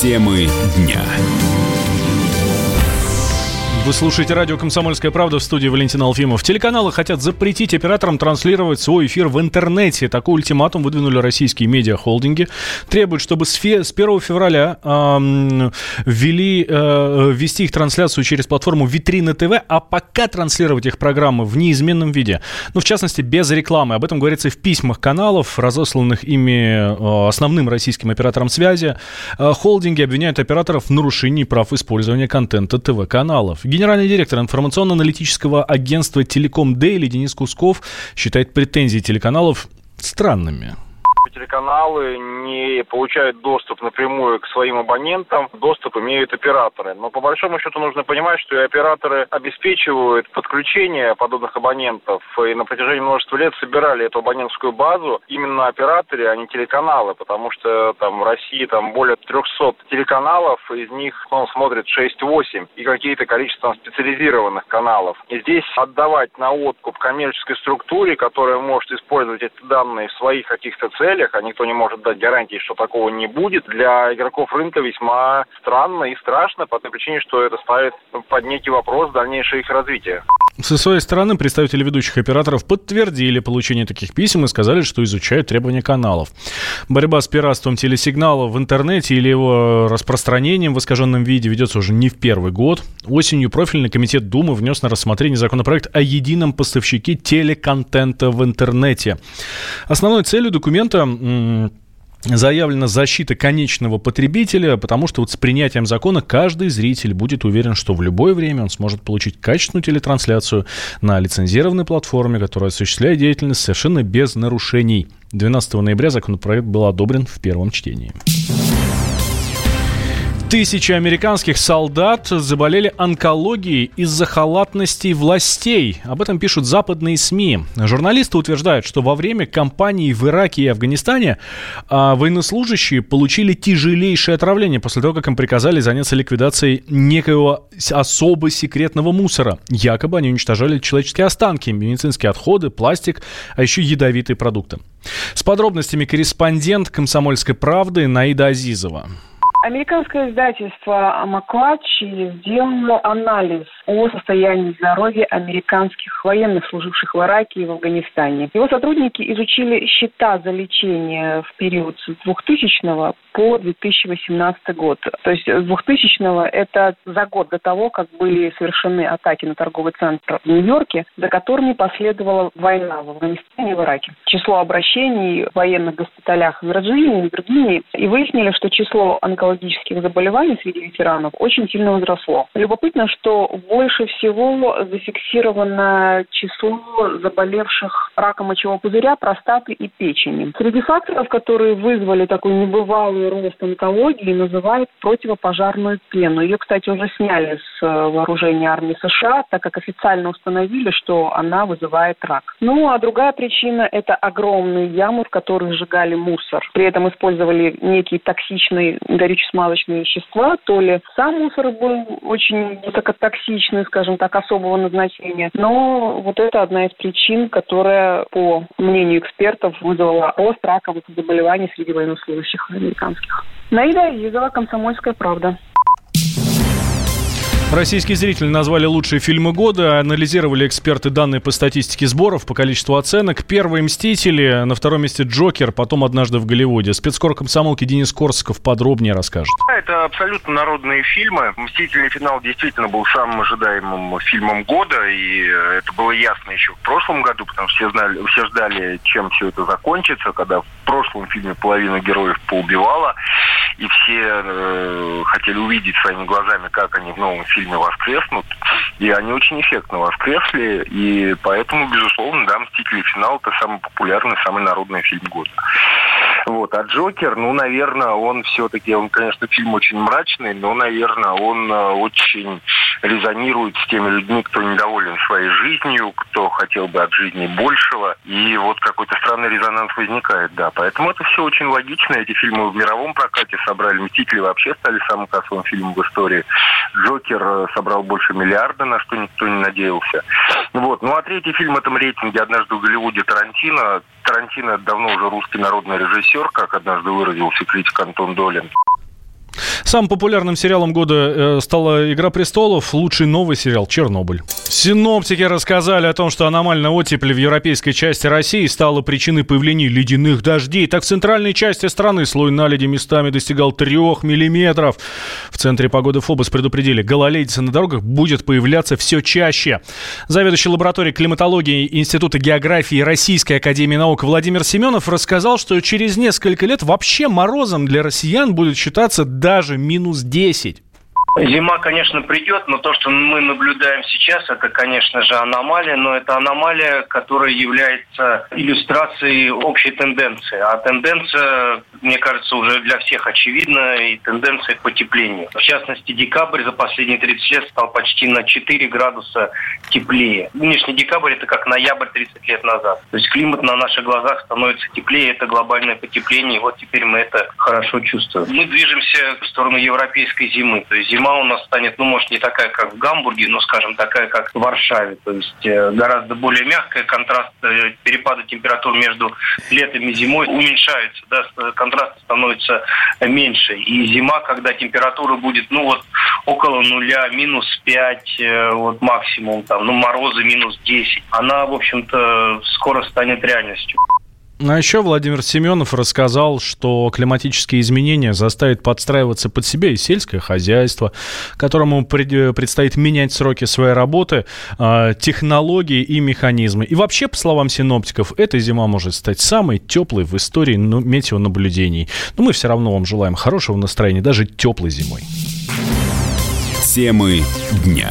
Темы дня. Вы слушаете радио «Комсомольская правда» в студии Валентина Алфимов. Телеканалы хотят запретить операторам транслировать свой эфир в интернете. Такой ультиматум выдвинули российские медиахолдинги. Требуют, чтобы с, фе- с 1 февраля э, ввели, э, ввести их трансляцию через платформу Витрина ТВ, а пока транслировать их программы в неизменном виде. Ну, в частности, без рекламы. Об этом говорится в письмах каналов, разосланных ими э, основным российским оператором связи. Э, холдинги обвиняют операторов в нарушении прав использования контента ТВ-каналов. Генеральный директор информационно-аналитического агентства «Телеком Дейли» Денис Кусков считает претензии телеканалов странными телеканалы не получают доступ напрямую к своим абонентам, доступ имеют операторы. Но по большому счету нужно понимать, что и операторы обеспечивают подключение подобных абонентов и на протяжении множества лет собирали эту абонентскую базу именно операторы, а не телеканалы, потому что там в России там более 300 телеканалов, из них он смотрит 6-8 и какие-то количество специализированных каналов. И здесь отдавать на откуп коммерческой структуре, которая может использовать эти данные в своих каких-то целях, условиях, а никто не может дать гарантии, что такого не будет, для игроков рынка весьма странно и страшно по той причине, что это ставит под некий вопрос дальнейшее их развитие. Со своей стороны представители ведущих операторов подтвердили получение таких писем и сказали, что изучают требования каналов. Борьба с пиратством телесигнала в интернете или его распространением в искаженном виде ведется уже не в первый год. Осенью профильный комитет Думы внес на рассмотрение законопроект о едином поставщике телеконтента в интернете. Основной целью документа заявлена защита конечного потребителя, потому что вот с принятием закона каждый зритель будет уверен, что в любое время он сможет получить качественную телетрансляцию на лицензированной платформе, которая осуществляет деятельность совершенно без нарушений. 12 ноября законопроект был одобрен в первом чтении. Тысячи американских солдат заболели онкологией из-за халатности властей. Об этом пишут западные СМИ. Журналисты утверждают, что во время кампании в Ираке и Афганистане а, военнослужащие получили тяжелейшее отравление после того, как им приказали заняться ликвидацией некоего особо секретного мусора. Якобы они уничтожали человеческие останки, медицинские отходы, пластик, а еще ядовитые продукты. С подробностями корреспондент «Комсомольской правды» Наида Азизова. Американское издательство Маклачи сделало анализ о состоянии здоровья американских военных, служивших в Ираке и в Афганистане. Его сотрудники изучили счета за лечение в период с 2000 по 2018 год. То есть с 2000 это за год до того, как были совершены атаки на торговый центр в Нью-Йорке, за которыми последовала война в Афганистане и в Ираке. Число обращений в военных госпиталях в Вирджинии и Виргинии и выяснили, что число онкологических онкологических заболеваний среди ветеранов очень сильно возросло. Любопытно, что больше всего зафиксировано число заболевших раком мочевого пузыря, простаты и печени. Среди факторов, которые вызвали такой небывалый рост онкологии, называют противопожарную пену. Ее, кстати, уже сняли с э, вооружения армии США, так как официально установили, что она вызывает рак. Ну, а другая причина – это огромные ямы, в которых сжигали мусор. При этом использовали некий токсичный горючий горюче-смазочные вещества, то ли сам мусор был очень высокотоксичный, скажем так, особого назначения. Но вот это одна из причин, которая, по мнению экспертов, вызвала рост раковых заболеваний среди военнослужащих американских. Наида Изова, «Комсомольская правда». Российские зрители назвали лучшие фильмы года, анализировали эксперты данные по статистике сборов, по количеству оценок. Первые «Мстители», на втором месте «Джокер», потом «Однажды в Голливуде». Спецкор комсомолки Денис Корсаков подробнее расскажет. Это абсолютно народные фильмы. «Мстительный финал» действительно был самым ожидаемым фильмом года, и это было ясно еще в прошлом году, потому что все, знали, все ждали, чем все это закончится, когда в прошлом фильме половину героев поубивала, и все э, хотели увидеть своими глазами, как они в новом фильме воскреснут. И они очень эффектно воскресли. И поэтому, безусловно, да, «Мстители. Финал» — это самый популярный, самый народный фильм года. Вот. А Джокер, ну, наверное, он все-таки, он, конечно, фильм очень мрачный, но, наверное, он э, очень резонирует с теми людьми, кто недоволен своей жизнью, кто хотел бы от жизни большего. И вот какой-то странный резонанс возникает, да. Поэтому это все очень логично. Эти фильмы в мировом прокате собрали. «Мстители» вообще стали самым кассовым фильмом в истории. «Джокер» э, собрал больше миллиарда, на что никто не надеялся. Вот. Ну а третий фильм в этом рейтинге «Однажды в Голливуде» Тарантино. Тарантино давно уже русский народный режиссер, как однажды выразился критик Антон Долин. Самым популярным сериалом года э, стала «Игра престолов», лучший новый сериал «Чернобыль». Синоптики рассказали о том, что аномальная оттепель в европейской части России стала причиной появления ледяных дождей. Так, в центральной части страны слой наледи местами достигал 3 миллиметров. В Центре погоды ФОБОС предупредили, гололедица на дорогах будет появляться все чаще. Заведующий лабораторией климатологии Института географии Российской Академии Наук Владимир Семенов рассказал, что через несколько лет вообще морозом для россиян будет считаться даже минус 10. Зима, конечно, придет, но то, что мы наблюдаем сейчас, это, конечно же, аномалия, но это аномалия, которая является иллюстрацией общей тенденции. А тенденция, мне кажется, уже для всех очевидна, и тенденция к потеплению. В частности, декабрь за последние 30 лет стал почти на 4 градуса теплее. Нынешний декабрь – это как ноябрь 30 лет назад. То есть климат на наших глазах становится теплее, это глобальное потепление, и вот теперь мы это хорошо чувствуем. Мы движемся в сторону европейской зимы, то есть зима зима у нас станет, ну, может, не такая, как в Гамбурге, но, скажем, такая, как в Варшаве. То есть э, гораздо более мягкая, контраст, э, перепады температур между летом и зимой уменьшаются, да, контраст становится меньше. И зима, когда температура будет, ну, вот около нуля, минус 5, э, вот максимум, там, ну, морозы минус 10, она, в общем-то, скоро станет реальностью. А еще Владимир Семенов рассказал, что климатические изменения заставят подстраиваться под себя и сельское хозяйство, которому предстоит менять сроки своей работы, а, технологии и механизмы. И вообще, по словам синоптиков, эта зима может стать самой теплой в истории ну, метеонаблюдений. Но мы все равно вам желаем хорошего настроения, даже теплой зимой. Темы дня.